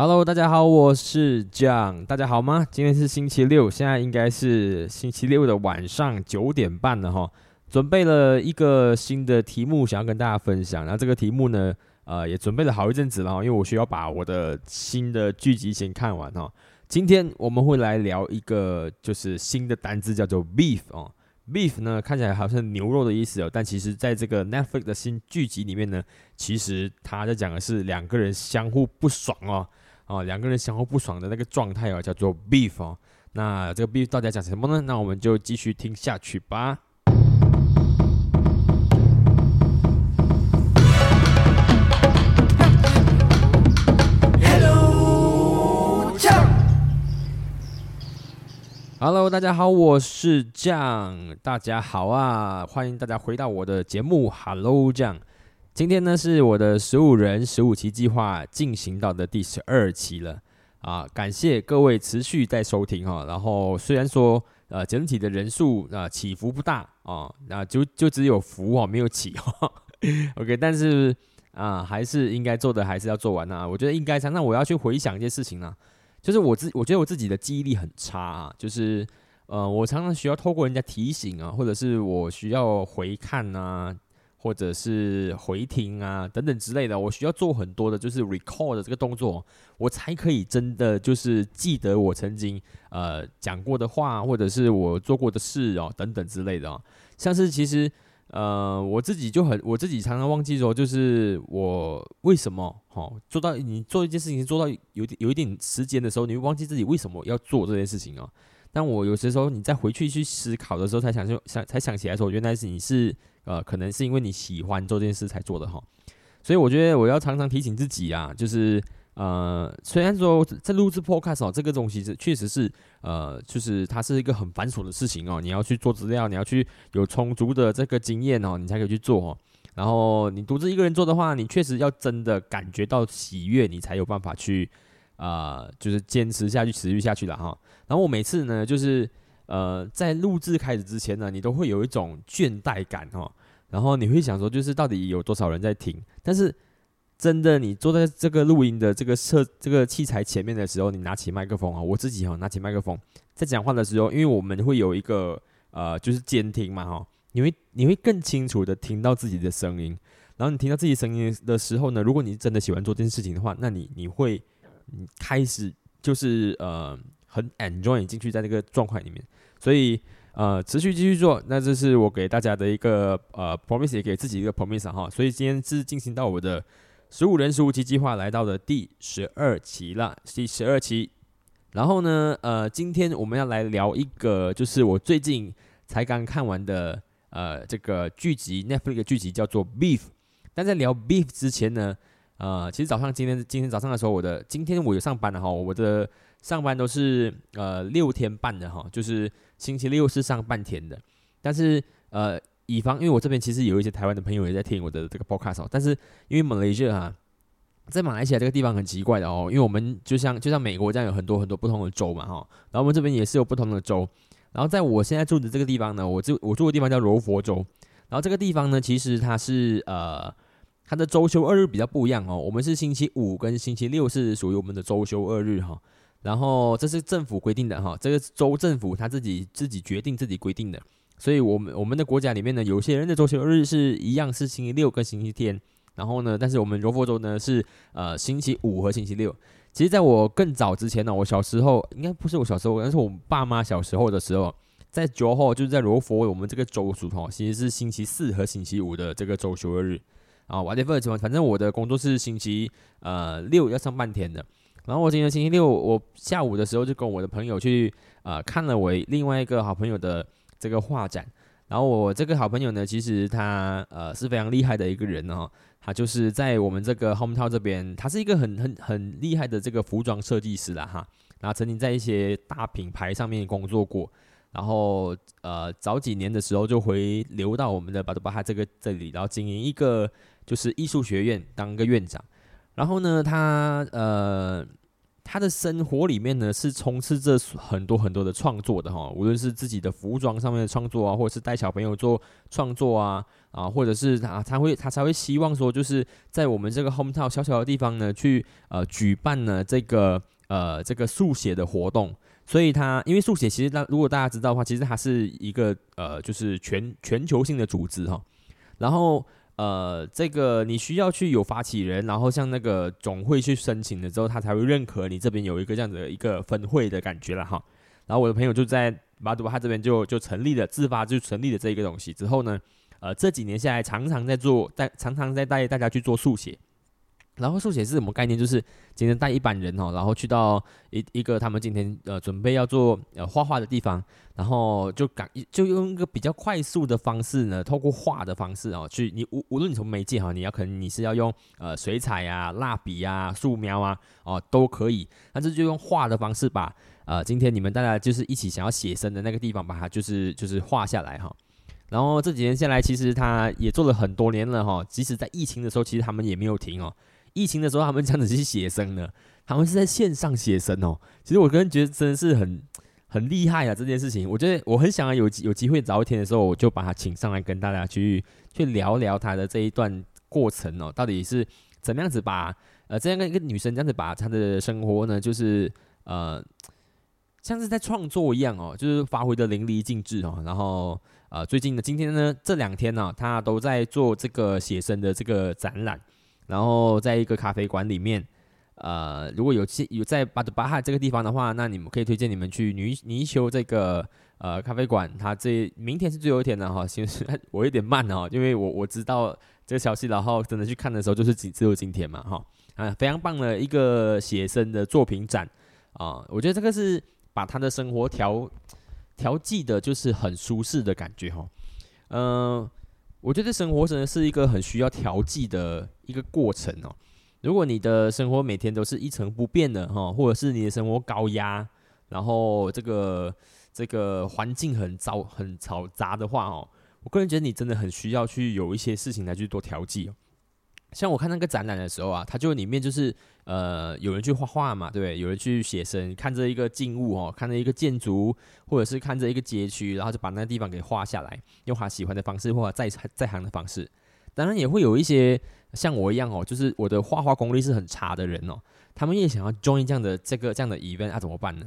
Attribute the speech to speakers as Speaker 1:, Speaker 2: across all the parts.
Speaker 1: Hello，大家好，我是 John，大家好吗？今天是星期六，现在应该是星期六的晚上九点半了哈。准备了一个新的题目，想要跟大家分享。然后这个题目呢，呃，也准备了好一阵子了，因为我需要把我的新的剧集先看完哈。今天我们会来聊一个就是新的单字，叫做 beef 哦。beef 呢看起来好像牛肉的意思哦，但其实在这个 Netflix 的新剧集里面呢，其实他在讲的是两个人相互不爽哦。哦，两个人相互不爽的那个状态哦，叫做 beef 哦。那这个 beef 到底讲什么呢？那我们就继续听下去吧。Hello，大家好，我是酱，大家好啊，欢迎大家回到我的节目 Hello 酱。今天呢是我的十五人十五期计划进行到的第十二期了啊！感谢各位持续在收听哈。然后虽然说呃整体的人数啊起伏不大啊，那就就只有伏啊没有起哈。OK，但是啊还是应该做的还是要做完啊。我觉得应该。那我要去回想一件事情呢，就是我自我觉得我自己的记忆力很差啊，就是呃我常常需要透过人家提醒啊，或者是我需要回看啊。或者是回听啊等等之类的，我需要做很多的，就是 record 的这个动作，我才可以真的就是记得我曾经呃讲过的话，或者是我做过的事哦等等之类的哦。像是其实呃我自己就很我自己常常忘记说，就是我为什么哦做到你做一件事情做到有有一点时间的时候，你会忘记自己为什么要做这件事情哦。但我有些时候你再回去去思考的时候，才想就想才想起来说，原来是你是呃，可能是因为你喜欢做这件事才做的哈。所以我觉得我要常常提醒自己啊，就是呃，虽然说在录制 podcast 哦，这个东西是确实是呃，就是它是一个很繁琐的事情哦，你要去做资料，你要去有充足的这个经验哦，你才可以去做哦。然后你独自一个人做的话，你确实要真的感觉到喜悦，你才有办法去。啊，就是坚持下去，持续下去了哈。然后我每次呢，就是呃，在录制开始之前呢，你都会有一种倦怠感哈。然后你会想说，就是到底有多少人在听？但是真的，你坐在这个录音的这个设这个器材前面的时候，你拿起麦克风啊，我自己哈，拿起麦克风在讲话的时候，因为我们会有一个呃，就是监听嘛哈，你会你会更清楚的听到自己的声音。然后你听到自己声音的时候呢，如果你真的喜欢做这件事情的话，那你你会。开始就是呃很 enjoy 进去在这个状况里面，所以呃持续继续做，那这是我给大家的一个呃 promise，也给自己一个 promise 哈。所以今天是进行到我的十五人十五期计划来到的第十二期了，第十二期。然后呢，呃，今天我们要来聊一个，就是我最近才刚看完的呃这个剧集 Netflix 剧集叫做 Beef。但在聊 Beef 之前呢。呃，其实早上今天今天早上的时候，我的今天我有上班的哈，我的上班都是呃六天半的哈，就是星期六是上半天的。但是呃，以防因为我这边其实有一些台湾的朋友也在听我的这个 podcast，但是因为马来西亚哈，在马来西亚这个地方很奇怪的哦，因为我们就像就像美国这样有很多很多不同的州嘛哈，然后我们这边也是有不同的州。然后在我现在住的这个地方呢，我住我住的地方叫柔佛州，然后这个地方呢，其实它是呃。它的周休二日比较不一样哦，我们是星期五跟星期六是属于我们的周休二日哈，然后这是政府规定的哈，这个州政府他自己自己决定自己规定的，所以我们我们的国家里面呢，有些人的周休二日是一样是星期六跟星期天，然后呢，但是我们柔佛州呢是呃星期五和星期六。其实在我更早之前呢，我小时候应该不是我小时候，但是我爸妈小时候的时候，在九号就是在柔佛我们这个州属哈，其实是星期四和星期五的这个周休二日。啊，whatever，反正我的工作是星期呃六要上半天的。然后我今天星期六，我下午的时候就跟我的朋友去呃看了我另外一个好朋友的这个画展。然后我这个好朋友呢，其实他呃是非常厉害的一个人哦，他就是在我们这个 home town 这边，他是一个很很很厉害的这个服装设计师啦哈。然后曾经在一些大品牌上面工作过。然后呃早几年的时候就回流到我们的巴多巴哈这个这里，然后经营一个。就是艺术学院当个院长，然后呢，他呃，他的生活里面呢是充斥着很多很多的创作的哈，无论是自己的服装上面的创作啊，或者是带小朋友做创作啊，啊，或者是他他会他才会希望说，就是在我们这个 home town 小小的地方呢，去呃举办呢这个呃这个速写的活动。所以他因为速写其实大如果大家知道的话，其实它是一个呃就是全全球性的组织哈，然后。呃，这个你需要去有发起人，然后向那个总会去申请了之后，他才会认可你这边有一个这样的一个分会的感觉了哈。然后我的朋友就在马杜巴他这边就就成立了，自发就成立了这一个东西之后呢，呃，这几年下来常常在做，带常常在带大家去做速写。然后速写是什么概念？就是今天带一班人哦，然后去到一一个他们今天呃准备要做呃画画的地方，然后就赶就用一个比较快速的方式呢，透过画的方式哦，去你无无论你从媒介哈，你要可能你是要用呃水彩啊、蜡笔啊、素描啊哦都可以，那这就用画的方式把呃今天你们大家就是一起想要写生的那个地方把它就是就是画下来哈。然后这几年下来，其实他也做了很多年了哈，即使在疫情的时候，其实他们也没有停哦。疫情的时候，他们这样子去写生呢，他们是在线上写生哦。其实我个人觉得真的是很很厉害啊，这件事情，我觉得我很想要有有机会早一天的时候，我就把他请上来跟大家去去聊聊他的这一段过程哦，到底是怎么样子把呃这样一个女生这样子把她的生活呢，就是呃像是在创作一样哦，就是发挥的淋漓尽致哦。然后呃最近的今天呢，这两天呢，他都在做这个写生的这个展览。然后在一个咖啡馆里面，呃，如果有有在巴德巴哈这个地方的话，那你们可以推荐你们去尼尼丘这个呃咖啡馆。它这明天是最后一天了哈，其实我有点慢哦，因为我我知道这个消息，然后真的去看的时候就是只只有今天嘛哈啊，非常棒的一个写生的作品展啊，我觉得这个是把他的生活调调剂的，就是很舒适的感觉哈，嗯。我觉得生活真的是一个很需要调剂的一个过程哦。如果你的生活每天都是一成不变的哈，或者是你的生活高压，然后这个这个环境很糟很嘈杂的话哦，我个人觉得你真的很需要去有一些事情来去做调剂哦。像我看那个展览的时候啊，它就里面就是呃有人去画画嘛，对？有人去写生，看着一个静物哦，看着一个建筑，或者是看着一个街区，然后就把那地方给画下来，用他喜欢的方式或者在在行的方式。当然也会有一些像我一样哦，就是我的画画功力是很差的人哦，他们也想要 join 这样的这个这样的 event，那怎么办呢？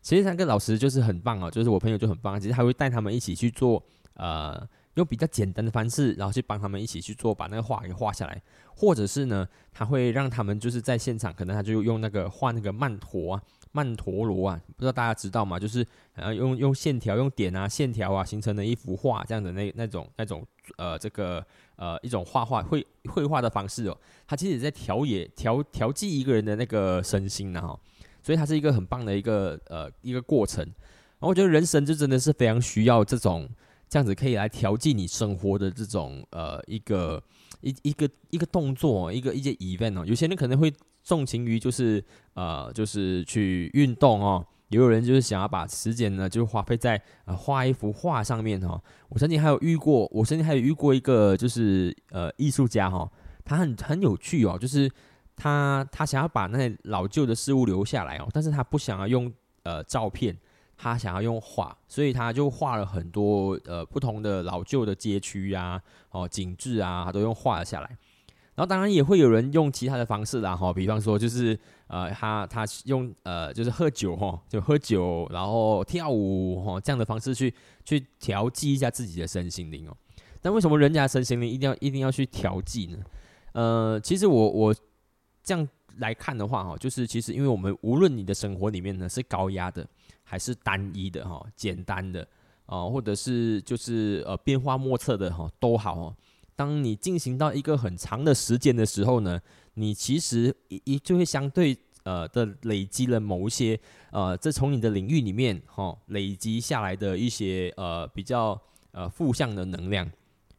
Speaker 1: 其实那个老师就是很棒哦，就是我朋友就很棒，其实他会带他们一起去做呃。用比较简单的方式，然后去帮他们一起去做，把那个画给画下来，或者是呢，他会让他们就是在现场，可能他就用那个画那个曼陀啊、曼陀罗啊，不知道大家知道吗？就是呃用用线条、用点啊、线条啊形成的一幅画，这样的那那种那种呃这个呃一种画画绘绘画的方式哦，他其实也在调也调调剂一个人的那个身心呢哈，所以它是一个很棒的一个呃一个过程，然后我觉得人生就真的是非常需要这种。这样子可以来调剂你生活的这种呃一个一一个一个动作，一个一些 event 哦。有些人可能会重情于就是呃就是去运动哦，也有人就是想要把时间呢就花费在呃画一幅画上面哈。我曾经还有遇过，我曾经还有遇过一个就是呃艺术家哈，他很很有趣哦，就是他他想要把那些老旧的事物留下来哦，但是他不想要用呃照片。他想要用画，所以他就画了很多呃不同的老旧的街区啊，哦景致啊，他都用画了下来。然后当然也会有人用其他的方式啦，哈，比方说就是呃他他用呃就是喝酒哈，就喝酒然后跳舞哈这样的方式去去调剂一下自己的身心灵哦。但为什么人家身心灵一定要一定要去调剂呢？呃，其实我我这样来看的话哈，就是其实因为我们无论你的生活里面呢是高压的。还是单一的哈，简单的啊，或者是就是呃变化莫测的哈，都好哦。当你进行到一个很长的时间的时候呢，你其实一一就会相对呃的累积了某一些呃，这从你的领域里面哈累积下来的一些呃比较呃负向的能量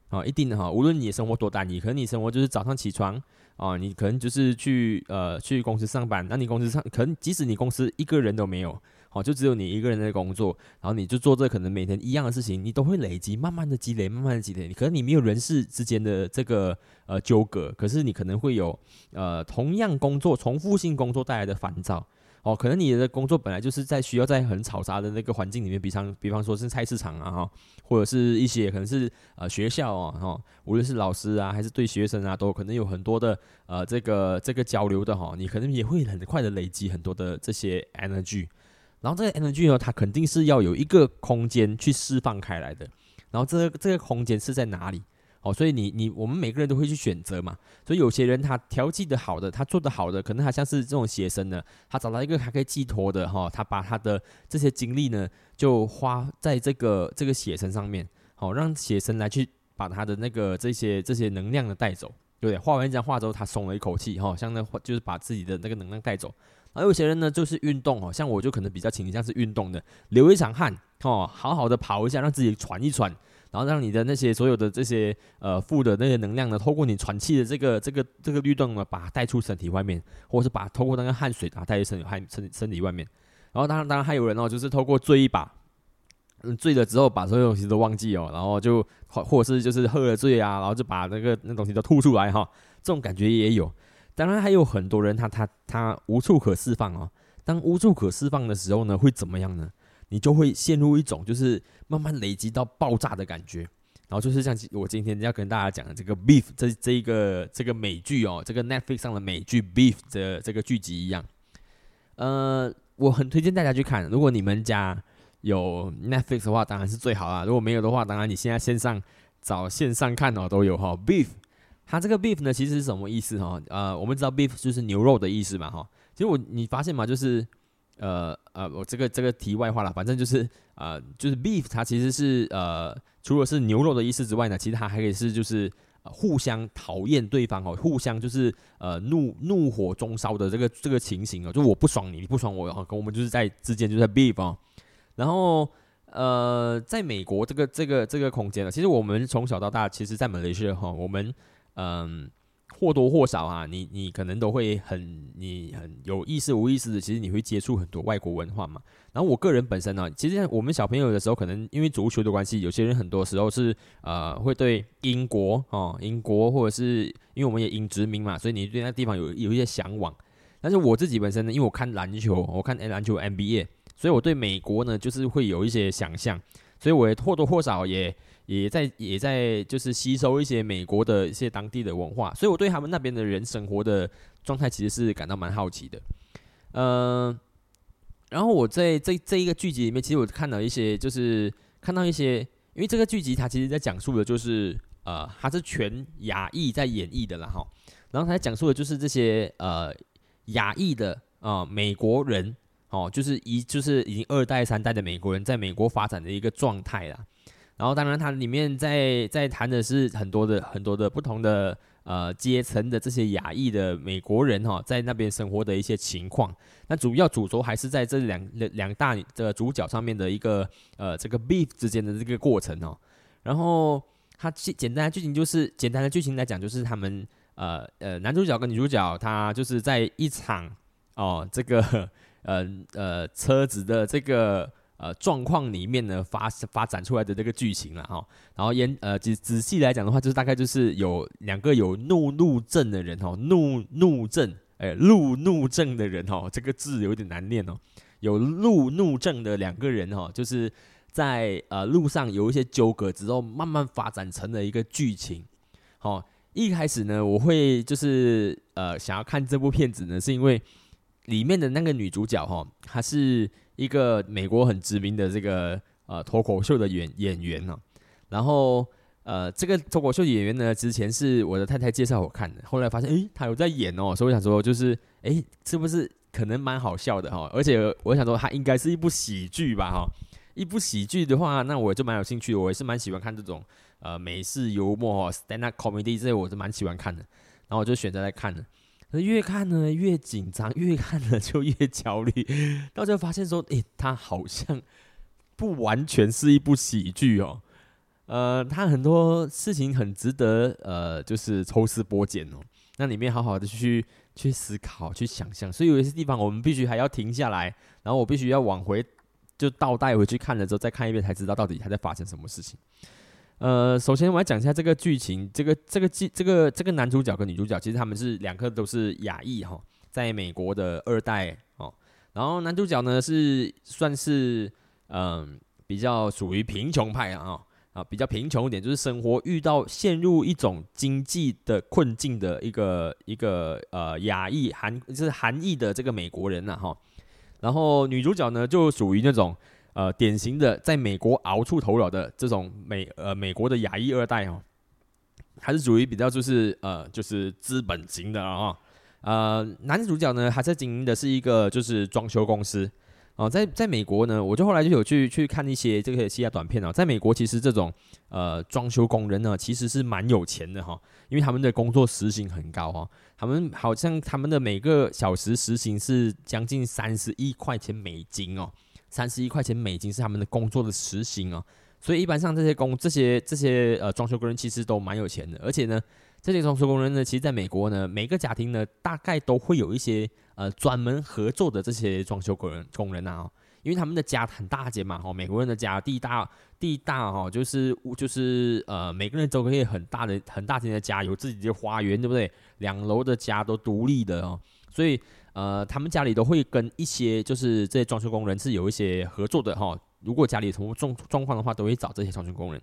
Speaker 1: 啊，一定的哈。无论你的生活多单一，可能你生活就是早上起床啊，你可能就是去呃去公司上班，那你公司上可能即使你公司一个人都没有。好，就只有你一个人在工作，然后你就做这可能每天一样的事情，你都会累积，慢慢的积累，慢慢的积累。你可能你没有人事之间的这个呃纠葛，可是你可能会有呃同样工作重复性工作带来的烦躁。哦，可能你的工作本来就是在需要在很嘈杂的那个环境里面，比方比方说是菜市场啊哈，或者是一些可能是呃学校啊哈，无论是老师啊还是对学生啊，都可能有很多的呃这个这个交流的哈，你可能也会很快的累积很多的这些 energy，然后这个 energy 呢，它肯定是要有一个空间去释放开来的，然后这个这个空间是在哪里？哦，所以你你我们每个人都会去选择嘛，所以有些人他调剂的好的，他做的好的，可能他像是这种写生呢，他找到一个还可以寄托的哈，他把他的这些精力呢，就花在这个这个写生上面，好让写生来去把他的那个这些这些能量的带走，对不对？画完一张画之后，他松了一口气哈，像那就是把自己的那个能量带走。而有些人呢，就是运动哦，像我就可能比较倾向是运动的，流一场汗哦，好好的跑一下，让自己喘一喘。然后让你的那些所有的这些呃负的那些能量呢，透过你喘气的这个这个这个律动呢，把它带出身体外面，或者是把透过那个汗水啊带出身体汗身身体外面。然后当然当然还有人哦，就是透过醉一把，嗯醉了之后把所有东西都忘记哦，然后就或或者是就是喝了醉啊，然后就把那个那东西都吐出来哈，这种感觉也有。当然还有很多人他他他无处可释放哦，当无处可释放的时候呢，会怎么样呢？你就会陷入一种就是慢慢累积到爆炸的感觉，然后就是像我今天要跟大家讲的这个《Beef》这这一个这个美剧哦，这个 Netflix 上的美剧《Beef》的这个剧集一样，呃，我很推荐大家去看。如果你们家有 Netflix 的话，当然是最好啦。如果没有的话，当然你现在线上找线上看哦都有哈。Beef，它这个 Beef 呢其实是什么意思哈？呃，我们知道 Beef 就是牛肉的意思嘛哈。其实我你发现吗？就是。呃呃，我这个这个题外话了，反正就是呃，就是 beef，它其实是呃，除了是牛肉的意思之外呢，其实它还可以是就是互相讨厌对方哦，互相就是呃怒怒火中烧的这个这个情形哦，就我不爽你，你不爽我，跟我们就是在之间就在 beef 哦。然后呃，在美国这个这个这个空间呢，其实我们从小到大，其实在马来西亚哈，我们嗯。或多或少啊，你你可能都会很你很有意识无意识的，其实你会接触很多外国文化嘛。然后我个人本身呢，其实我们小朋友的时候，可能因为足球的关系，有些人很多时候是呃会对英国哦，英国或者是因为我们也英殖民嘛，所以你对那地方有有一些向往。但是我自己本身呢，因为我看篮球，我看篮球 NBA，所以我对美国呢就是会有一些想象，所以我也或多或少也。也在也在就是吸收一些美国的一些当地的文化，所以我对他们那边的人生活的状态其实是感到蛮好奇的。嗯，然后我在这这一个剧集里面，其实我看到一些就是看到一些，因为这个剧集它其实在讲述的就是呃，它是全亚裔在演绎的了哈。然后它讲述的就是这些呃亚裔的啊美国人哦，就是一就是已经二代三代的美国人在美国发展的一个状态啦。然后，当然，它里面在在谈的是很多的很多的不同的呃阶层的这些亚裔的美国人哈，在那边生活的一些情况。那主要主轴还是在这两两两大的主角上面的一个呃这个 beef 之间的这个过程哦。然后，它简简单的剧情就是简单的剧情来讲，就是他们呃呃男主角跟女主角他就是在一场哦这个 呃呃车子的这个。呃，状况里面呢发发展出来的这个剧情了哈，然后严呃仔仔细来讲的话，就是大概就是有两个有怒怒症的人哈，怒怒症，哎，怒怒症的人哈，这个字有点难念哦，有怒怒症的两个人哈，就是在呃路上有一些纠葛之后，慢慢发展成了一个剧情。好，一开始呢，我会就是呃想要看这部片子呢，是因为里面的那个女主角哈，她是。一个美国很知名的这个呃脱口秀的演演员呢，然后呃这个脱口秀演员呢，之前是我的太太介绍我看的，后来发现诶他有在演哦，所以我想说就是诶是不是可能蛮好笑的哈，而且我想说他应该是一部喜剧吧哈，一部喜剧的话，那我就蛮有兴趣，我也是蛮喜欢看这种呃美式幽默哈，stand up comedy 这些我是蛮喜欢看的，然后我就选择来看了。越看呢越紧张，越看呢就越焦虑，到最后发现说，诶，它好像不完全是一部喜剧哦，呃，它很多事情很值得呃，就是抽丝剥茧哦，那里面好好的去去思考、去想象，所以有一些地方我们必须还要停下来，然后我必须要往回就倒带回去看了之后再看一遍，才知道到底它在发生什么事情。呃，首先我来讲一下这个剧情，这个这个剧这个这个男主角跟女主角，其实他们是两个都是亚裔哈，在美国的二代哦。然后男主角呢是算是嗯比较属于贫穷派啊啊比较贫穷一点，就是生活遇到陷入一种经济的困境的一个一个呃亚裔韩就是韩裔的这个美国人呐哈。然后女主角呢就属于那种呃典型的在美国熬出头了的这种美呃美国的亚裔二代哦，还是属于比较就是呃就是资本型的啊。呃，男主角呢，他在经营的是一个就是装修公司哦，在在美国呢，我就后来就有去去看一些这个其他短片啊，在美国其实这种呃装修工人呢，其实是蛮有钱的哈，因为他们的工作时薪很高哈，他们好像他们的每个小时时薪是将近三十一块钱美金哦，三十一块钱美金是他们的工作的时薪哦，所以一般上这些工这些这些呃装修工人其实都蛮有钱的，而且呢。这些装修工人呢，其实在美国呢，每个家庭呢，大概都会有一些呃专门合作的这些装修工人工人啊，因为他们的家很大间嘛，哈，美国人的家地大地大哈，就是就是呃每个人都可以很大的很大间的家，有自己的花园，对不对？两楼的家都独立的哦，所以呃他们家里都会跟一些就是这些装修工人是有一些合作的哈，如果家里什么状状况的话，都会找这些装修工人，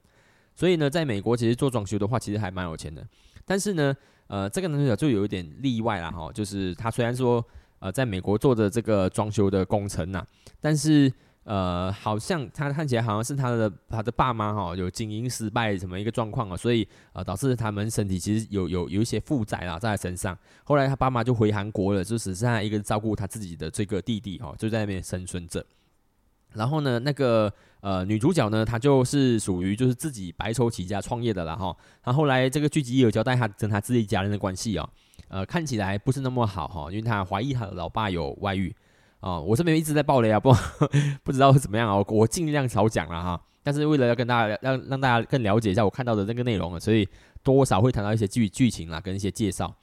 Speaker 1: 所以呢，在美国其实做装修的话，其实还蛮有钱的。但是呢，呃，这个男主角就有一点例外了哈，就是他虽然说呃在美国做的这个装修的工程呐，但是呃好像他看起来好像是他的他的爸妈哈有经营失败什么一个状况啊，所以呃导致他们身体其实有有有一些负债啦在他身上。后来他爸妈就回韩国了，就只剩下一个照顾他自己的这个弟弟哈，就在那边生存着。然后呢，那个。呃，女主角呢，她就是属于就是自己白手起家创业的了哈。她后来这个剧集也有交代她跟她自己家人的关系哦，呃，看起来不是那么好哈，因为她怀疑她的老爸有外遇啊。我这边一直在爆雷啊，不 不知道是怎么样啊，我尽量少讲了哈。但是为了要跟大家让让大家更了解一下我看到的那个内容啊，所以多少会谈到一些剧剧情啦，跟一些介绍。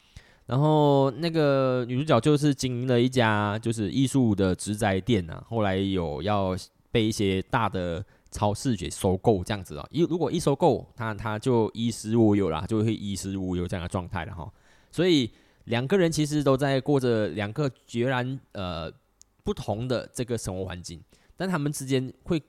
Speaker 1: 然后那个女主角就是经营了一家就是艺术的植栽店呐，后来有要。被一些大的超市给收购，这样子哦。一如果一收购，它它就衣食无忧啦，就会衣食无忧这样的状态了哈。所以两个人其实都在过着两个决然呃不同的这个生活环境，但他们之间会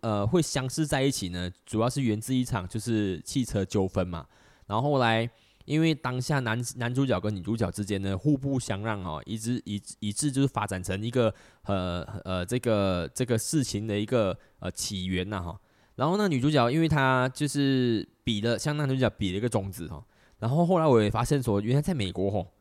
Speaker 1: 呃会相识在一起呢，主要是源自一场就是汽车纠纷嘛。然后后来。因为当下男男主角跟女主角之间呢互不相让哦，一直以以致就是发展成一个呃呃这个这个事情的一个呃起源呐哈。然后呢女主角因为她就是比了向男主角比了一个中指哈，然后后来我也发现说，原来在美国吼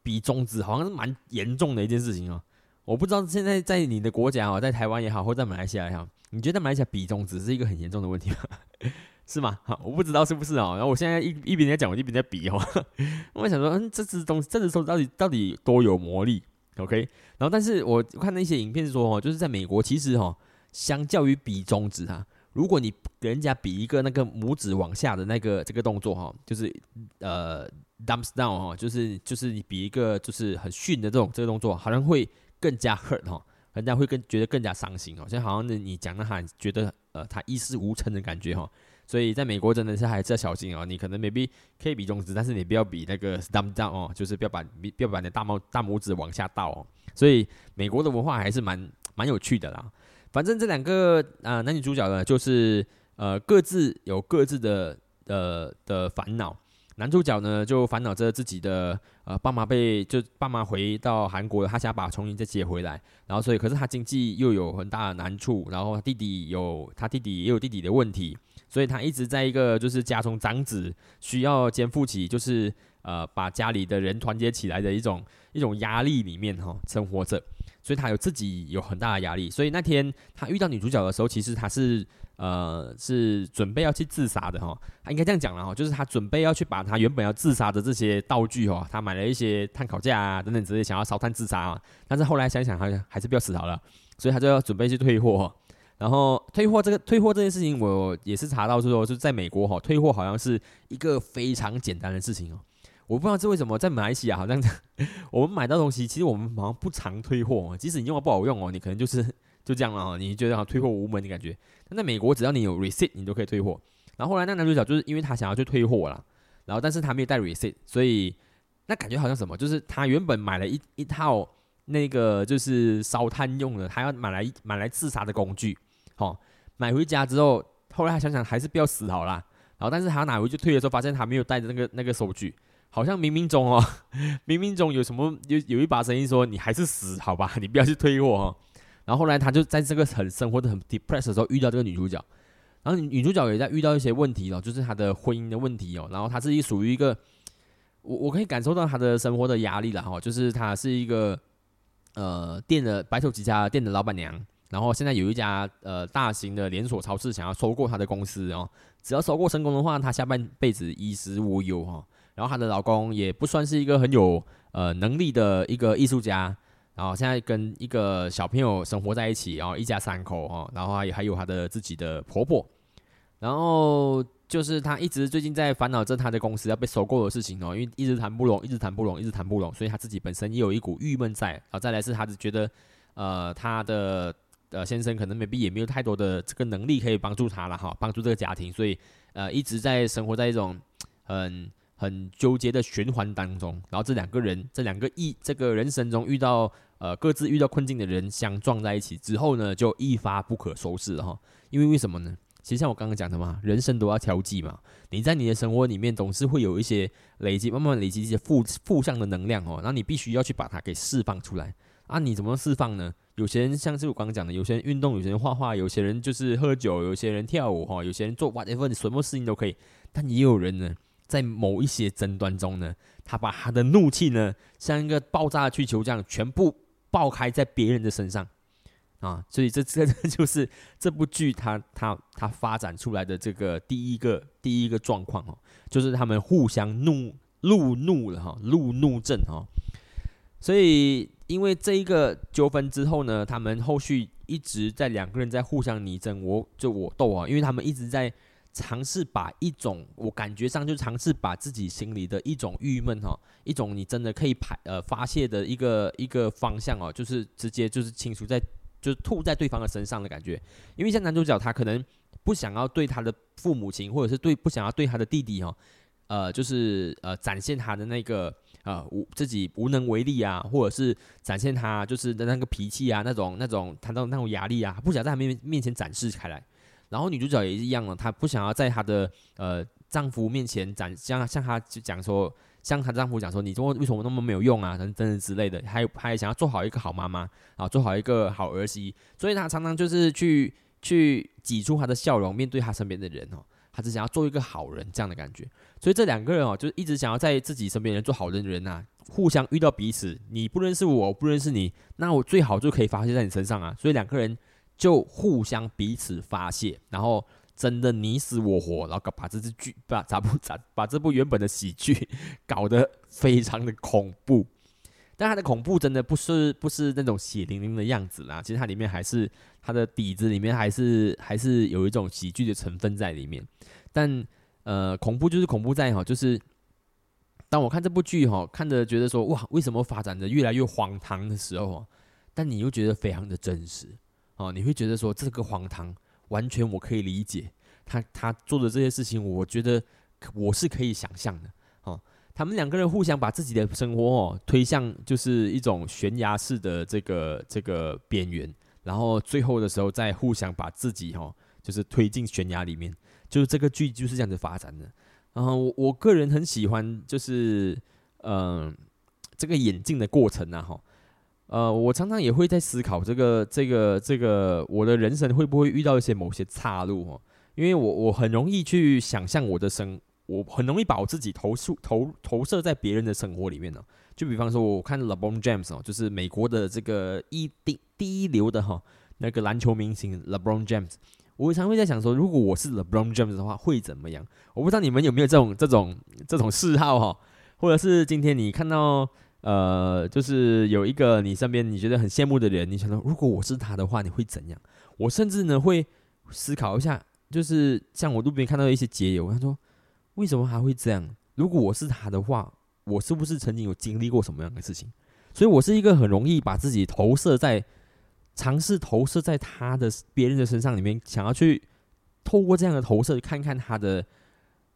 Speaker 1: 比中指好像是蛮严重的一件事情哦。我不知道现在在你的国家哦，在台湾也好，或在马来西亚也好，你觉得马来西亚比中指是一个很严重的问题吗？是吗？好，我不知道是不是哦。然后我现在一一边在讲，我一边在比哦。我想说，嗯，这只东这只手到底到底多有魔力？OK。然后，但是我看那些影片说哦，就是在美国，其实哈，相较于比中指哈，如果你给人家比一个那个拇指往下的那个这个动作哈，就是呃 thumbs down 哈，就是就是你比一个就是很逊的这种这个动作，好像会更加 hurt 哈，人家会更觉得更加伤心哦，像好像你讲的他觉得呃他一事无成的感觉哈。所以在美国真的是还是要小心哦，你可能 maybe 可以比中指，但是你不要比那个 thumb down 哦，就是不要把不要把你的大拇大拇指往下倒哦。所以美国的文化还是蛮蛮有趣的啦。反正这两个啊男女主角呢，就是呃各自有各自的呃的烦恼。男主角呢就烦恼着自己的呃爸妈被就爸妈回到韩国，他想把重新再接回来，然后所以可是他经济又有很大的难处，然后弟弟有他弟弟也有弟弟的问题。所以他一直在一个就是家中长子需要肩负起就是呃把家里的人团结起来的一种一种压力里面哈生活着，所以他有自己有很大的压力。所以那天他遇到女主角的时候，其实他是呃是准备要去自杀的哈，他应该这样讲了哈，就是他准备要去把他原本要自杀的这些道具哈，他买了一些碳烤架啊等等之类，想要烧炭自杀啊，但是后来想想好像还是不要死好了，所以他就要准备去退货。然后退货这个退货这件事情，我也是查到说，是在美国哈，退货好像是一个非常简单的事情哦。我不知道这为什么在马来西亚好像 我们买到东西，其实我们好像不常退货，即使你用的不好用哦，你可能就是就这样了哈，你觉得好退货无门的感觉。那美国，只要你有 receipt，你都可以退货。然后后来那男主角就是因为他想要去退货啦，然后但是他没有带 receipt，所以那感觉好像什么，就是他原本买了一一套。那个就是烧炭用的，他要买来买来自杀的工具，好，买回家之后，后来他想想还是不要死好啦。然后但是他拿回去退的时候，发现他没有带着那个那个收据，好像冥冥中哦，冥冥中有什么有有一把声音说你还是死好吧，你不要去退货哦。然后后来他就在这个很生活的很 depressed 的时候遇到这个女主角，然后女主角也在遇到一些问题哦，就是她的婚姻的问题哦，然后她自己属于一个。我我可以感受到她的生活的压力了哈，就是她是一个呃店的白手起家店的老板娘，然后现在有一家呃大型的连锁超市想要收购她的公司哦，只要收购成功的话，她下半辈子衣食无忧哈。然后她的老公也不算是一个很有呃能力的一个艺术家，然后现在跟一个小朋友生活在一起，然后一家三口哈，然后还还有她的自己的婆婆，然后。就是他一直最近在烦恼着他的公司要被收购的事情哦，因为一直谈不拢，一直谈不拢，一直谈不拢，所以他自己本身也有一股郁闷在。然后再来是他觉得，呃，他的呃先生可能 maybe 也没有太多的这个能力可以帮助他了哈，帮助这个家庭，所以呃一直在生活在一种很很纠结的循环当中。然后这两个人，这两个一这个人生中遇到呃各自遇到困境的人相撞在一起之后呢，就一发不可收拾了哈。因为为什么呢？其实像我刚刚讲的嘛，人生都要调剂嘛。你在你的生活里面总是会有一些累积，慢慢累积一些负负向的能量哦。那你必须要去把它给释放出来啊！你怎么释放呢？有些人像是我刚刚讲的，有些人运动，有些人画画，有些人就是喝酒，有些人跳舞哈，有些人做 whatever 你什么事情都可以。但也有人呢，在某一些争端中呢，他把他的怒气呢，像一个爆炸的气球这样，全部爆开在别人的身上。啊，所以这这 这就是这部剧它它它发展出来的这个第一个第一个状况哦，就是他们互相怒怒怒了哈，怒怒症哈。所以因为这一个纠纷之后呢，他们后续一直在两个人在互相你争我就我斗啊，因为他们一直在尝试把一种我感觉上就尝试把自己心里的一种郁闷哈，一种你真的可以排呃发泄的一个一个方向哦，就是直接就是清除在。就是吐在对方的身上的感觉，因为像男主角他可能不想要对他的父母亲，或者是对不想要对他的弟弟哈，呃，就是呃展现他的那个呃无自己无能为力啊，或者是展现他就是的那个脾气啊，那种那种谈到那种压力啊，不想在他面面前展示开来。然后女主角也是一样了，她不想要在她的呃丈夫面前展像像她就讲说。像她丈夫讲说：“你怎么为什么那么没有用啊？等等之类的，还有还想要做好一个好妈妈啊，做好一个好儿媳，所以她常常就是去去挤出她的笑容，面对她身边的人哦，她只想要做一个好人这样的感觉。所以这两个人哦，就是一直想要在自己身边人做好人的人呐，互相遇到彼此，你不认识我，我不认识你，那我最好就可以发泄在你身上啊。所以两个人就互相彼此发泄，然后。”真的你死我活，然后把这支剧 把咋不咋把这部原本的喜剧搞得非常的恐怖，但它的恐怖真的不是不是那种血淋淋的样子啦，其实它里面还是它的底子里面还是还是有一种喜剧的成分在里面。但呃，恐怖就是恐怖在哈，就是当我看这部剧哈，看着觉得说哇，为什么发展的越来越荒唐的时候，但你又觉得非常的真实哦，你会觉得说这个荒唐。完全我可以理解他他做的这些事情，我觉得我是可以想象的哦。他们两个人互相把自己的生活哦推向就是一种悬崖式的这个这个边缘，然后最后的时候再互相把自己哦就是推进悬崖里面，就是这个剧就是这样子发展的。然后我我个人很喜欢就是嗯这个演进的过程啊哈。呃，我常常也会在思考这个、这个、这个，我的人生会不会遇到一些某些岔路哦？因为我我很容易去想象我的生，我很容易把我自己投诉投投射在别人的生活里面呢。就比方说，我看 LeBron James 哦，就是美国的这个一第第一流的哈那个篮球明星 LeBron James，我常会在想说，如果我是 LeBron James 的话，会怎么样？我不知道你们有没有这种这种这种嗜好哈，或者是今天你看到。呃，就是有一个你身边你觉得很羡慕的人，你想到如果我是他的话，你会怎样？我甚至呢会思考一下，就是像我路边看到一些结友，他说为什么还会这样？如果我是他的话，我是不是曾经有经历过什么样的事情？所以我是一个很容易把自己投射在尝试投射在他的别人的身上里面，想要去透过这样的投射看看他的。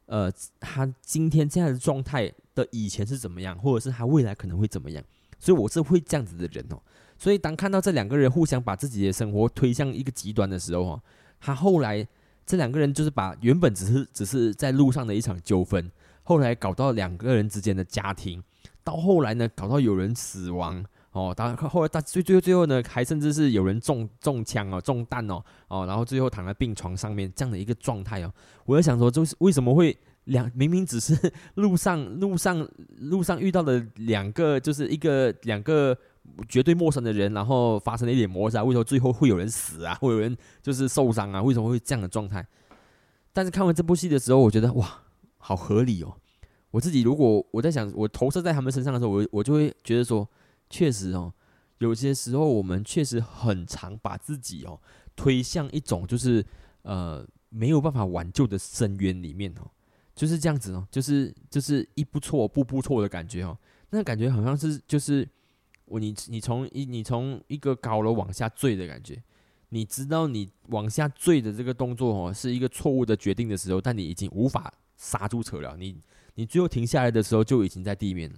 Speaker 1: 呃，他今天这样的状态的以前是怎么样，或者是他未来可能会怎么样？所以我是会这样子的人哦。所以当看到这两个人互相把自己的生活推向一个极端的时候哦，他后来这两个人就是把原本只是只是在路上的一场纠纷，后来搞到两个人之间的家庭，到后来呢搞到有人死亡。哦，当然后来，到最最最后呢，还甚至是有人中中枪哦，中弹哦，哦，然后最后躺在病床上面这样的一个状态哦。我在想说，就是为什么会两明明只是 路上路上路上遇到的两个，就是一个两个绝对陌生的人，然后发生了一点摩擦，为什么最后会有人死啊，会有人就是受伤啊？为什么会这样的状态？但是看完这部戏的时候，我觉得哇，好合理哦。我自己如果我在想，我投射在他们身上的时候，我我就会觉得说。确实哦，有些时候我们确实很常把自己哦推向一种就是呃没有办法挽救的深渊里面哦，就是这样子哦，就是就是一步错步步错的感觉哦，那感觉好像是就是我你你从一你从一个高楼往下坠的感觉，你知道你往下坠的这个动作哦是一个错误的决定的时候，但你已经无法刹住车了，你你最后停下来的时候就已经在地面了。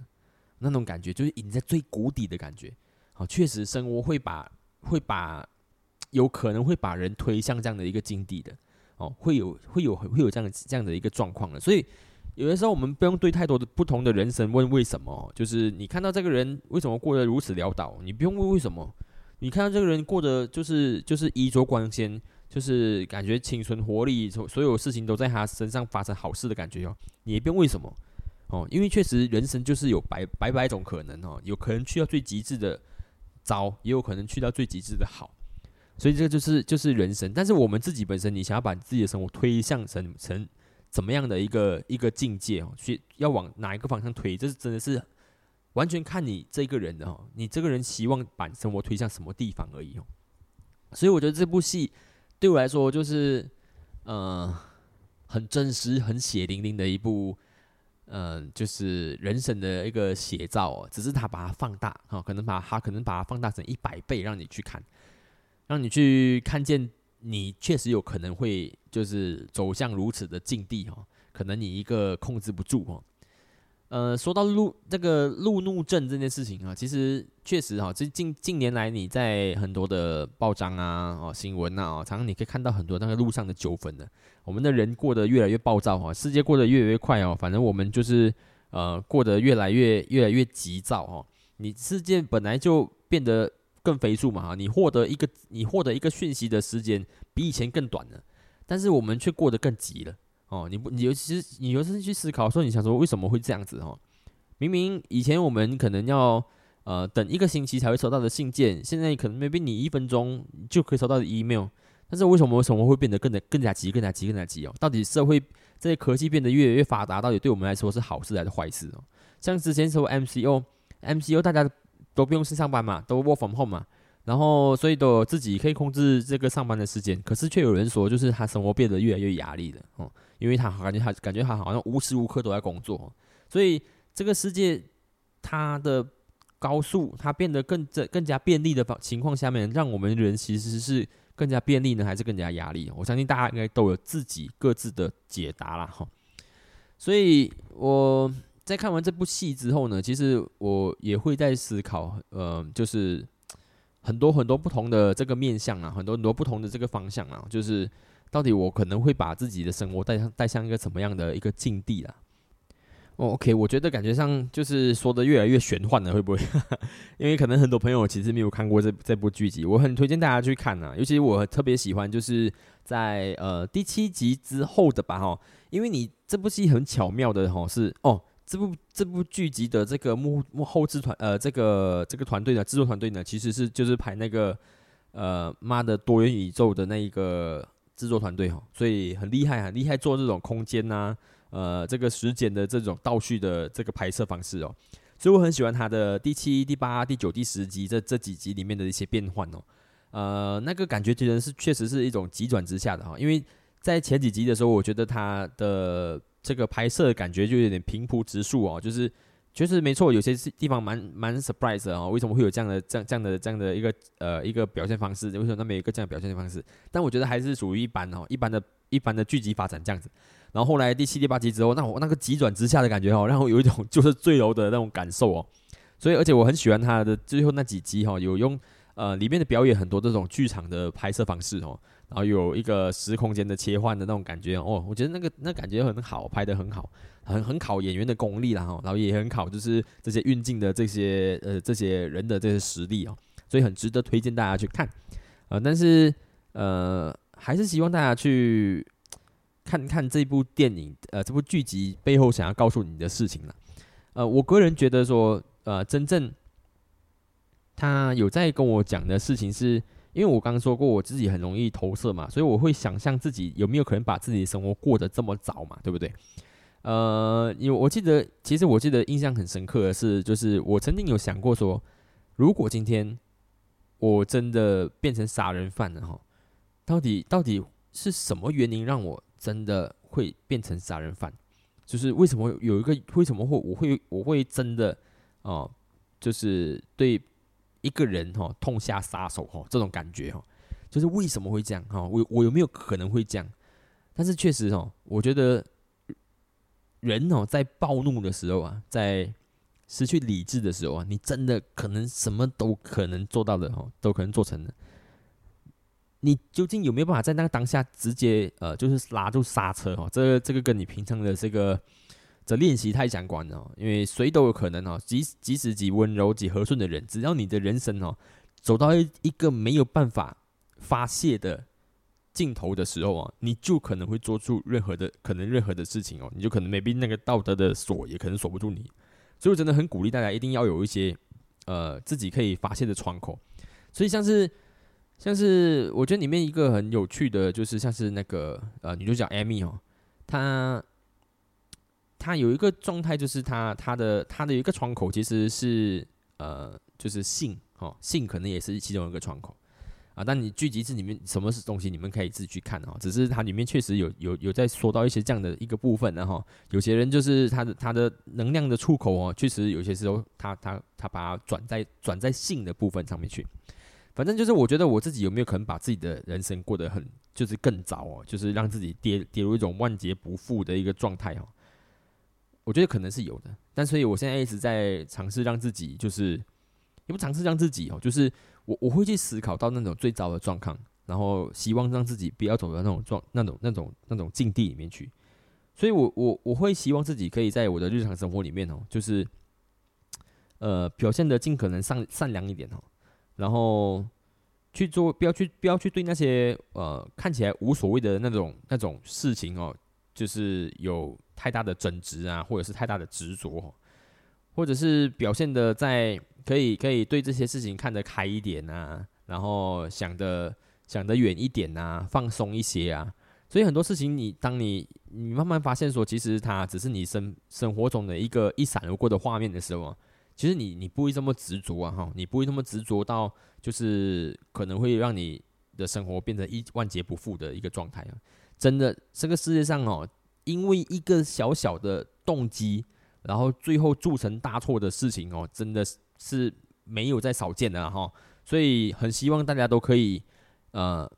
Speaker 1: 那种感觉就是已经在最谷底的感觉，好，确实生活会把会把有可能会把人推向这样的一个境地的，哦，会有会有会有这样这样的一个状况的，所以有的时候我们不用对太多的不同的人生问为什么，就是你看到这个人为什么过得如此潦倒，你不用问为什么，你看到这个人过得就是就是衣着光鲜，就是感觉青春活力，所所有事情都在他身上发生好事的感觉哦，你也不用为什么。哦，因为确实人生就是有百百百种可能哦，有可能去到最极致的糟，也有可能去到最极致的好，所以这个就是就是人生。但是我们自己本身，你想要把自己的生活推向成成怎么样的一个一个境界哦，去要往哪一个方向推，这是真的是完全看你这个人哦，你这个人希望把生活推向什么地方而已哦。所以我觉得这部戏对我来说就是呃很真实、很血淋淋的一部。嗯，就是人生的一个写照哦，只是他把它放大哈，可能把它可能把它放大成一百倍，让你去看，让你去看见你确实有可能会就是走向如此的境地哈，可能你一个控制不住哦。呃，说到路这个路怒症这件事情啊，其实确实哈，这近近年来你在很多的报章啊、哦新闻啊，常常你可以看到很多那个路上的纠纷的。我们的人过得越来越暴躁哈，世界过得越来越快哦，反正我们就是呃过得越来越越来越急躁哦。你世界本来就变得更飞速嘛哈，你获得一个你获得一个讯息的时间比以前更短了，但是我们却过得更急了。哦，你不，你尤其是你有时去思考说，你想说为什么会这样子哦？明明以前我们可能要呃等一个星期才会收到的信件，现在可能被你一分钟就可以收到的 email，但是为什么为什么会变得更加更加急、更加急、更加急哦？到底社会这些科技变得越来越发达，到底对我们来说是好事还是坏事哦？像之前说 MCO，MCO 大家都不用去上班嘛，都 work from home 嘛。然后，所以都自己可以控制这个上班的时间，可是却有人说，就是他生活变得越来越压力了，哦，因为他感觉他感觉他好像无时无刻都在工作，所以这个世界它的高速，它变得更这更加便利的情况下面，让我们人其实是更加便利呢，还是更加压力？我相信大家应该都有自己各自的解答了，哈。所以我在看完这部戏之后呢，其实我也会在思考，呃，就是。很多很多不同的这个面向啊，很多很多不同的这个方向啊，就是到底我可能会把自己的生活带上带向一个什么样的一个境地啊？哦，OK，我觉得感觉上就是说的越来越玄幻了，会不会？因为可能很多朋友其实没有看过这这部剧集，我很推荐大家去看啊，尤其我特别喜欢就是在呃第七集之后的吧，哈，因为你这部戏很巧妙的哈是哦。这部这部剧集的这个幕幕后制团呃，这个这个团队的制作团队呢，其实是就是拍那个呃妈的多元宇宙的那一个制作团队哈，所以很厉害很厉害，做这种空间呐，呃，这个时间的这种倒叙的这个拍摄方式哦，所以我很喜欢他的第七、第八、第九、第十集这这几集里面的一些变换哦，呃，那个感觉其实是确实是一种急转直下的哈，因为在前几集的时候，我觉得他的。这个拍摄的感觉就有点平铺直述哦，就是确实没错，有些地方蛮蛮 surprise 啊，为什么会有这样的这样这样的这样的一个呃一个表现方式？为什么那么一个这样表现方式？但我觉得还是属于一般哦，一般的一般的剧集发展这样子。然后后来第七、第八集之后，那我那个急转直下的感觉哦，让我有一种就是坠楼的那种感受哦。所以而且我很喜欢他的最后那几集哈，有用呃里面的表演很多这种剧场的拍摄方式哦，然后有一个时空间的切换的那种感觉哦，我觉得那个那感觉很好，拍的很好，很很考演员的功力啦哈，然后也很考就是这些运镜的这些呃这些人的这些实力哦，所以很值得推荐大家去看呃，但是呃还是希望大家去。看看这部电影，呃，这部剧集背后想要告诉你的事情了。呃，我个人觉得说，呃，真正他有在跟我讲的事情，是因为我刚刚说过，我自己很容易投射嘛，所以我会想象自己有没有可能把自己的生活过得这么糟嘛，对不对？呃，因为我记得，其实我记得印象很深刻的是，就是我曾经有想过说，如果今天我真的变成杀人犯了哈，到底到底是什么原因让我？真的会变成杀人犯，就是为什么有一个为什么会我会我会真的哦，就是对一个人哈痛下杀手哈这种感觉哈，就是为什么会这样哈？我我有没有可能会这样？但是确实哦，我觉得人哦在暴怒的时候啊，在失去理智的时候啊，你真的可能什么都可能做到的哈，都可能做成的。你究竟有没有办法在那个当下直接呃，就是拉住刹车哦？这个这个跟你平常的这个这练习太相关了，因为谁都有可能哦，即即使极温柔、极和顺的人，只要你的人生哦走到一一个没有办法发泄的尽头的时候啊，你就可能会做出任何的可能任何的事情哦，你就可能 maybe 那个道德的锁也可能锁不住你，所以我真的很鼓励大家一定要有一些呃自己可以发泄的窗口，所以像是。像是我觉得里面一个很有趣的，就是像是那个呃女主角艾米哦，她它有一个状态，就是它它的它的一个窗口其实是呃就是性哦性可能也是其中一个窗口啊，但你聚集是里面什么是东西，你们可以自己去看哦。只是它里面确实有有有在说到一些这样的一个部分，然后有些人就是他的他的能量的出口哦，确实有些时候他他他把它转在转在性的部分上面去。反正就是，我觉得我自己有没有可能把自己的人生过得很，就是更糟哦，就是让自己跌跌入一种万劫不复的一个状态哦。我觉得可能是有的，但所以我现在一直在尝试让自己，就是也不尝试让自己哦，就是我我会去思考到那种最糟的状况，然后希望让自己不要走到那种状、那种、那种、那种境地里面去。所以我我我会希望自己可以在我的日常生活里面哦，就是呃表现的尽可能善善良一点哦。然后去做，不要去，不要去对那些呃看起来无所谓的那种那种事情哦，就是有太大的争执啊，或者是太大的执着，或者是表现的在可以可以对这些事情看得开一点啊，然后想的想得远一点啊，放松一些啊。所以很多事情，你当你你慢慢发现说，其实它只是你生生活中的一个一闪而过的画面的时候。其实你你不会这么执着啊哈，你不会那么执着到就是可能会让你的生活变成一万劫不复的一个状态啊！真的，这个世界上哦，因为一个小小的动机，然后最后铸成大错的事情哦，真的是没有再少见的哈。所以很希望大家都可以呃，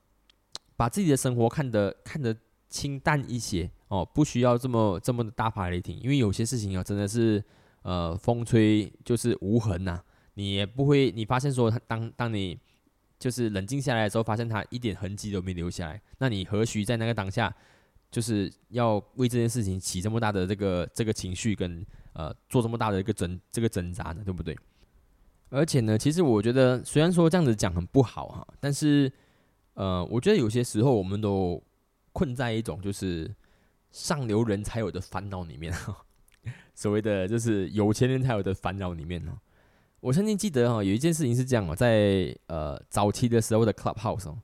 Speaker 1: 把自己的生活看得看得清淡一些哦，不需要这么这么的大发雷霆，因为有些事情啊，真的是。呃，风吹就是无痕呐，你也不会，你发现说，当当你就是冷静下来的时候，发现它一点痕迹都没留下来，那你何须在那个当下，就是要为这件事情起这么大的这个这个情绪跟呃做这么大的一个挣这个挣扎呢？对不对？而且呢，其实我觉得，虽然说这样子讲很不好哈，但是呃，我觉得有些时候我们都困在一种就是上流人才有的烦恼里面哈。所谓的就是有钱人才有的烦恼里面哦，我曾经记得哈，有一件事情是这样哦，在呃早期的时候的 Clubhouse 哦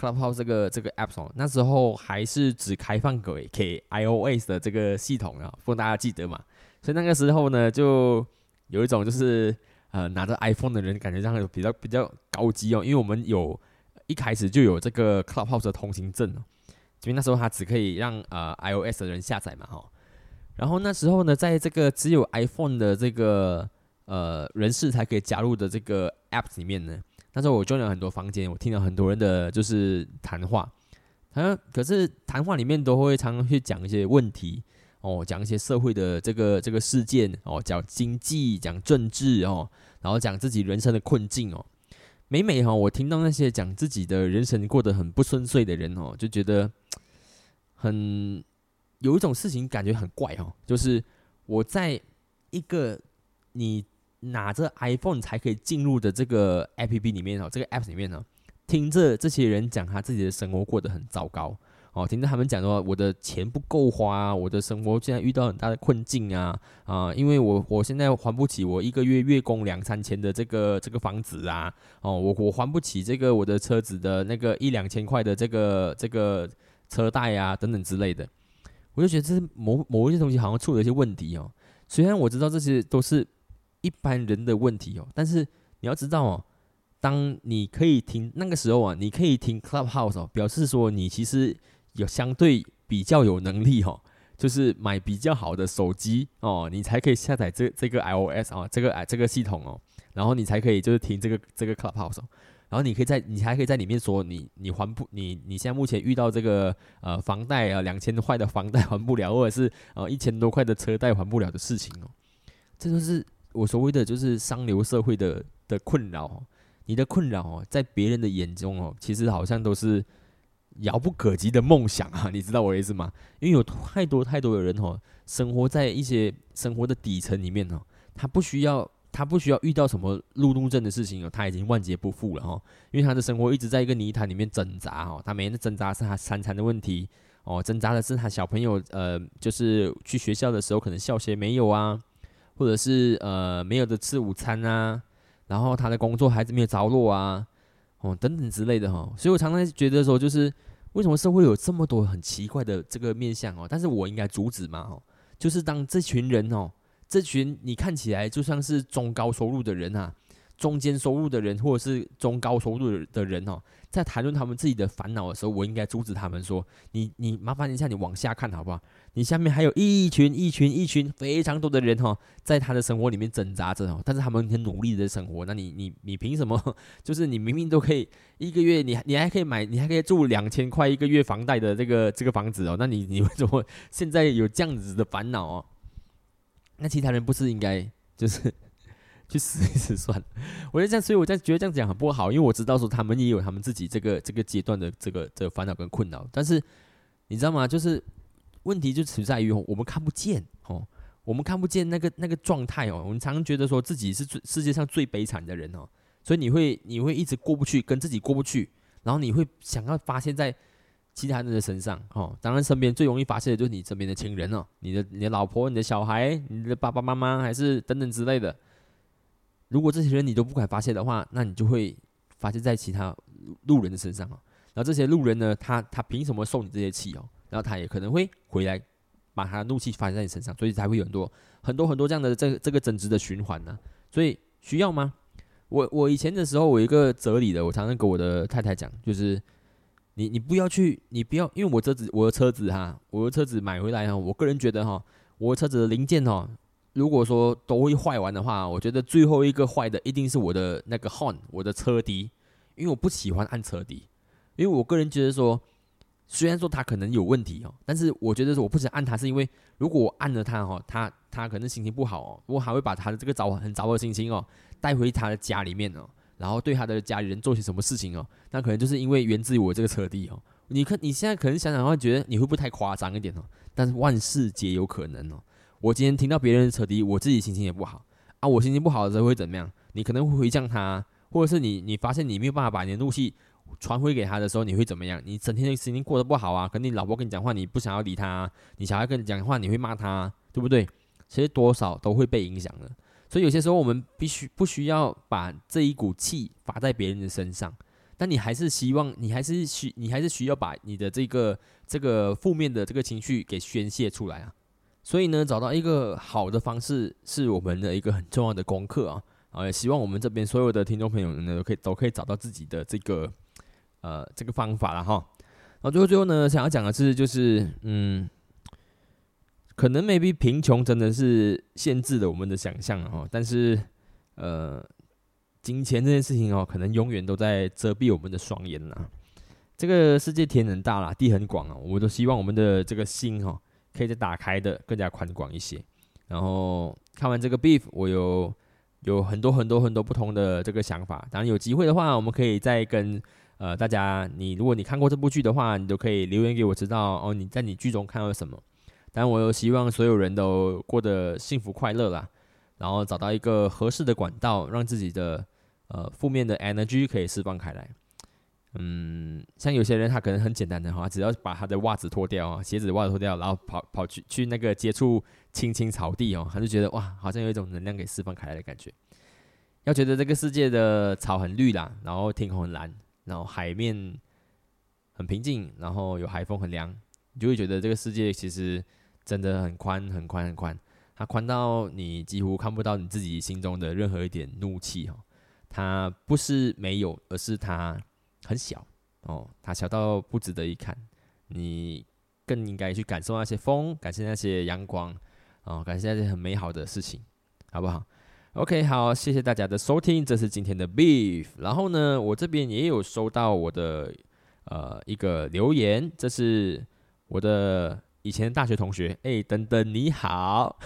Speaker 1: ，Clubhouse 这个这个 App 哦，那时候还是只开放给给 iOS 的这个系统啊，不大家记得嘛？所以那个时候呢，就有一种就是呃拿着 iPhone 的人感觉上比较比较高级哦，因为我们有一开始就有这个 Clubhouse 的通行证哦，因为那时候它只可以让呃 iOS 的人下载嘛哈。然后那时候呢，在这个只有 iPhone 的这个呃人士才可以加入的这个 App 里面呢，那时候我住了很多房间，我听了很多人的就是谈话，好像可是谈话里面都会常常去讲一些问题哦，讲一些社会的这个这个事件哦，讲经济，讲政治哦，然后讲自己人生的困境哦。每每哈，我听到那些讲自己的人生过得很不顺遂的人哦，就觉得很有一种事情感觉很怪哦，就是我在一个你拿着 iPhone 才可以进入的这个 APP 里面哦，这个 App 里面呢。听着这些人讲他自己的生活过得很糟糕哦，听着他们讲说我的钱不够花，我的生活现在遇到很大的困境啊啊，因为我我现在还不起我一个月月供两三千的这个这个房子啊哦，我我还不起这个我的车子的那个一两千块的这个这个车贷啊等等之类的，我就觉得这是某某一些东西好像出了一些问题哦。虽然我知道这些都是一般人的问题哦，但是你要知道哦。当你可以听那个时候啊，你可以听 Clubhouse 哦，表示说你其实有相对比较有能力哦，就是买比较好的手机哦，你才可以下载这这个 iOS 啊，这个哎这个系统哦，然后你才可以就是听这个这个 Clubhouse，然后你可以在你还可以在里面说你你还不你你现在目前遇到这个呃房贷啊两千块的房贷还不了，或者是呃一千多块的车贷还不了的事情哦，这就是我所谓的就是上流社会的的困扰。你的困扰哦，在别人的眼中哦，其实好像都是遥不可及的梦想啊，你知道我的意思吗？因为有太多太多的人哦，生活在一些生活的底层里面哦，他不需要他不需要遇到什么路怒症的事情哦，他已经万劫不复了哈。因为他的生活一直在一个泥潭里面挣扎哦，他每天的挣扎是他三餐的问题哦，挣扎的是他小朋友呃，就是去学校的时候可能校鞋没有啊，或者是呃没有的吃午餐啊。然后他的工作还是没有着落啊，哦，等等之类的哈，所以我常常觉得说，就是为什么社会有这么多很奇怪的这个面相哦？但是我应该阻止嘛，哦，就是当这群人哦，这群你看起来就像是中高收入的人啊。中间收入的人，或者是中高收入的人哦，在谈论他们自己的烦恼的时候，我应该阻止他们说：“你你麻烦一下，你往下看好不好？你下面还有一群一群一群非常多的人哈，在他的生活里面挣扎着哦，但是他们很努力的生活。那你你你凭什么？就是你明明都可以一个月，你你还可以买，你还可以住两千块一个月房贷的这个这个房子哦。那你你为什么 现在有这样子的烦恼哦？那其他人不是应该就是？”去死一死算了，我觉得这样，所以我在觉得这样讲很不好，因为我知道说他们也有他们自己这个这个阶段的这个这个烦恼跟困扰，但是你知道吗？就是问题就存在于我们看不见哦，我们看不见那个那个状态哦，我们常常觉得说自己是最世界上最悲惨的人哦，所以你会你会一直过不去，跟自己过不去，然后你会想要发泄在其他人的身上哦，当然身边最容易发泄的就是你身边的亲人哦，你的你的老婆、你的小孩、你的爸爸妈妈，还是等等之类的。如果这些人你都不敢发泄的话，那你就会发泄在其他路人的身上啊。然后这些路人呢，他他凭什么受你这些气哦？然后他也可能会回来把他的怒气发泄在你身上，所以才会有很多很多很多这样的这这个争执的循环呢。所以需要吗？我我以前的时候，我一个哲理的，我常常跟我的太太讲，就是你你不要去，你不要，因为我车子我的车子哈，我的车子买回来哈，我个人觉得哈，我车子的零件哈。如果说都会坏完的话，我觉得最后一个坏的一定是我的那个 horn，我的车笛，因为我不喜欢按车笛，因为我个人觉得说，虽然说他可能有问题哦，但是我觉得说我不想按他，是因为如果我按了他哦，他他可能心情不好哦，我还会把他的这个糟很糟的心情哦带回他的家里面哦，然后对他的家里人做些什么事情哦，那可能就是因为源自于我这个车笛哦。你看你现在可能想想的话，觉得你会不会太夸张一点哦？但是万事皆有可能哦。我今天听到别人扯笛，我自己心情也不好啊。我心情不好的时候会怎么样？你可能会回向他，或者是你你发现你没有办法把你的怒气传回给他的时候，你会怎么样？你整天的心情过得不好啊。肯定老婆跟你讲话，你不想要理他；你小孩跟你讲话，你会骂他，对不对？其实多少都会被影响的。所以有些时候我们必须不需要把这一股气发在别人的身上，但你还是希望，你还是需，你还是需要把你的这个这个负面的这个情绪给宣泄出来啊。所以呢，找到一个好的方式是我们的一个很重要的功课啊！啊，也希望我们这边所有的听众朋友呢，都可以都可以找到自己的这个呃这个方法了哈。然后最后最后呢，想要讲的是，就是嗯，可能 maybe 贫穷真的是限制了我们的想象哈，但是呃，金钱这件事情哦，可能永远都在遮蔽我们的双眼呐。这个世界天很大啦，地很广啊，我都希望我们的这个心哈。可以再打开的更加宽广一些。然后看完这个 beef，我有有很多很多很多不同的这个想法。当然有机会的话，我们可以再跟呃大家，你如果你看过这部剧的话，你都可以留言给我知道哦，你在你剧中看到了什么。但我又希望所有人都过得幸福快乐啦，然后找到一个合适的管道，让自己的呃负面的 energy 可以释放开来。嗯，像有些人他可能很简单的哈，只要把他的袜子脱掉啊，鞋子袜子脱掉，然后跑跑去去那个接触青青草地哦，他就觉得哇，好像有一种能量给释放开来的感觉。要觉得这个世界的草很绿啦，然后天空很蓝，然后海面很平静，然后有海风很凉，你就会觉得这个世界其实。真的很宽，很宽，很宽。它宽到你几乎看不到你自己心中的任何一点怒气哦。它不是没有，而是它很小哦。它小到不值得一看。你更应该去感受那些风，感谢那些阳光哦，感谢那些很美好的事情，好不好？OK，好，谢谢大家的收听，这是今天的 Beef。然后呢，我这边也有收到我的呃一个留言，这是我的。以前大学同学，哎，等等你好，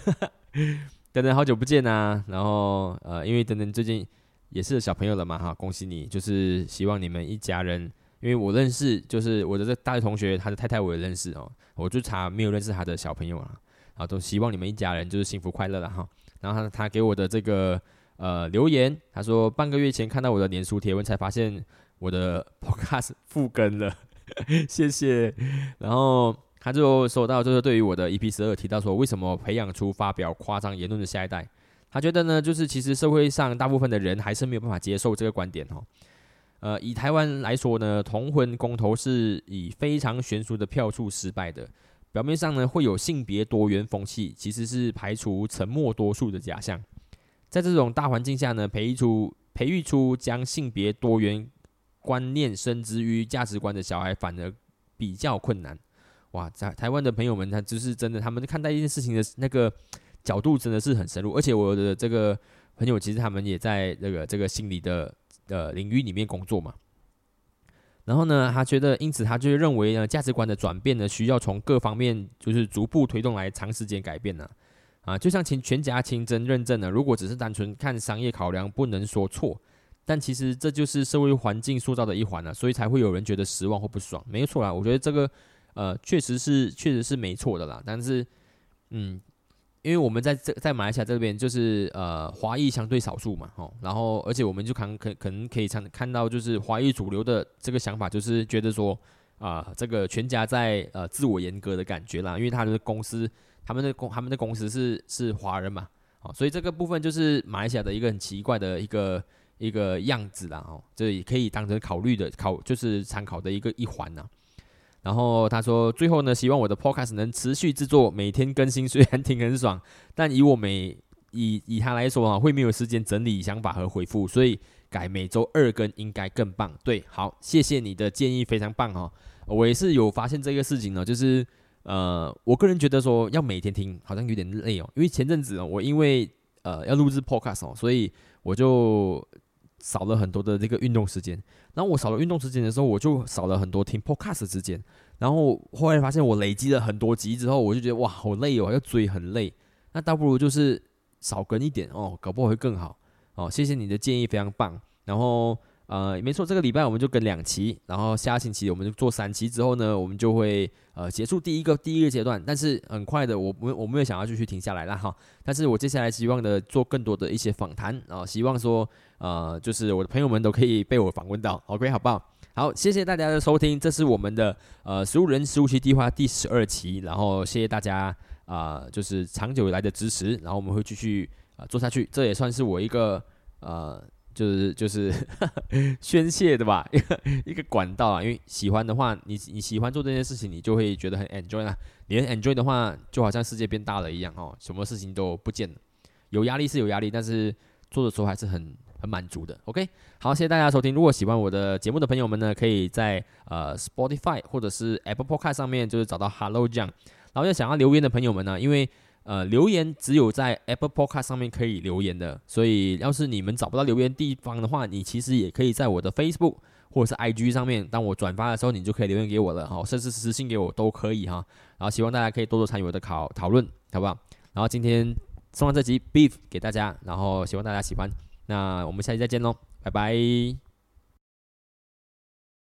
Speaker 1: 等等好久不见呐。然后呃，因为等等最近也是小朋友了嘛，哈，恭喜你，就是希望你们一家人，因为我认识，就是我的这大学同学，他的太太我也认识哦，我就查没有认识他的小朋友啊，啊，都希望你们一家人就是幸福快乐了哈。然后他给我的这个呃留言，他说半个月前看到我的年书贴文，才发现我的 Podcast 复更了，谢谢。然后。他就说到，就是对于我的 EP 十二提到说，为什么培养出发表夸张言论的下一代？他觉得呢，就是其实社会上大部分的人还是没有办法接受这个观点哦。呃，以台湾来说呢，同婚公投是以非常悬殊的票数失败的。表面上呢会有性别多元风气，其实是排除沉默多数的假象。在这种大环境下呢，培育出培育出将性别多元观念深植于价值观的小孩，反而比较困难。哇，在台湾的朋友们，他就是真的，他们看待一件事情的那个角度真的是很深入。而且我的这个朋友，其实他们也在那个这个心理的呃领域里面工作嘛。然后呢，他觉得，因此他就认为呢，价值观的转变呢，需要从各方面就是逐步推动来，长时间改变呢。啊，就像全全家清真认证呢，如果只是单纯看商业考量，不能说错。但其实这就是社会环境塑造的一环呢，所以才会有人觉得失望或不爽。没错啦，我觉得这个。呃，确实是，确实是没错的啦。但是，嗯，因为我们在这在马来西亚这边，就是呃，华裔相对少数嘛，吼。然后，而且我们就看可可能可以看看到，就是华裔主流的这个想法，就是觉得说，啊，这个全家在呃自我严格的感觉啦。因为他的公司，他们的公他们的公司是是华人嘛，哦，所以这个部分就是马来西亚的一个很奇怪的一个一个样子啦，哦，这也可以当成考虑的考，就是参考的一个一环呐。然后他说，最后呢，希望我的 podcast 能持续制作，每天更新。虽然听很爽，但以我每以以他来说啊，会没有时间整理想法和回复，所以改每周二更应该更棒。对，好，谢谢你的建议，非常棒哦。我也是有发现这个事情呢，就是呃，我个人觉得说要每天听好像有点累哦，因为前阵子哦，我因为呃要录制 podcast 哦，所以我就。少了很多的这个运动时间，然后我少了运动时间的时候，我就少了很多听 podcast 时间。然后后来发现我累积了很多集之后，我就觉得哇，好累哦，要追很累。那倒不如就是少跟一点哦，搞不好会更好哦。谢谢你的建议，非常棒。然后。呃，没错，这个礼拜我们就跟两期，然后下星期我们就做三期之后呢，我们就会呃结束第一个第一个阶段。但是很快的，我我我没有想要继续停下来了哈。但是我接下来希望的做更多的一些访谈，然后希望说呃，就是我的朋友们都可以被我访问到，OK 好不好？好，谢谢大家的收听，这是我们的呃十五人十五期计划第十二期，然后谢谢大家啊，就是长久以来的支持，然后我们会继续啊做下去，这也算是我一个呃。就是就是 宣泄的吧，一 个一个管道啊。因为喜欢的话，你你喜欢做这件事情，你就会觉得很 enjoy 啊。你很 enjoy 的话，就好像世界变大了一样哦，什么事情都不见了。有压力是有压力，但是做的时候还是很很满足的。OK，好，谢谢大家收听。如果喜欢我的节目的朋友们呢，可以在呃 Spotify 或者是 Apple Podcast 上面就是找到 Hello 酱。然后要想要留言的朋友们呢，因为呃，留言只有在 Apple Podcast 上面可以留言的，所以要是你们找不到留言地方的话，你其实也可以在我的 Facebook 或者是 IG 上面，当我转发的时候，你就可以留言给我了哈，甚至私信给我都可以哈。然后希望大家可以多多参与我的考讨论，好不好？然后今天送完这集 Beef 给大家，然后希望大家喜欢。那我们下期再见喽，拜拜。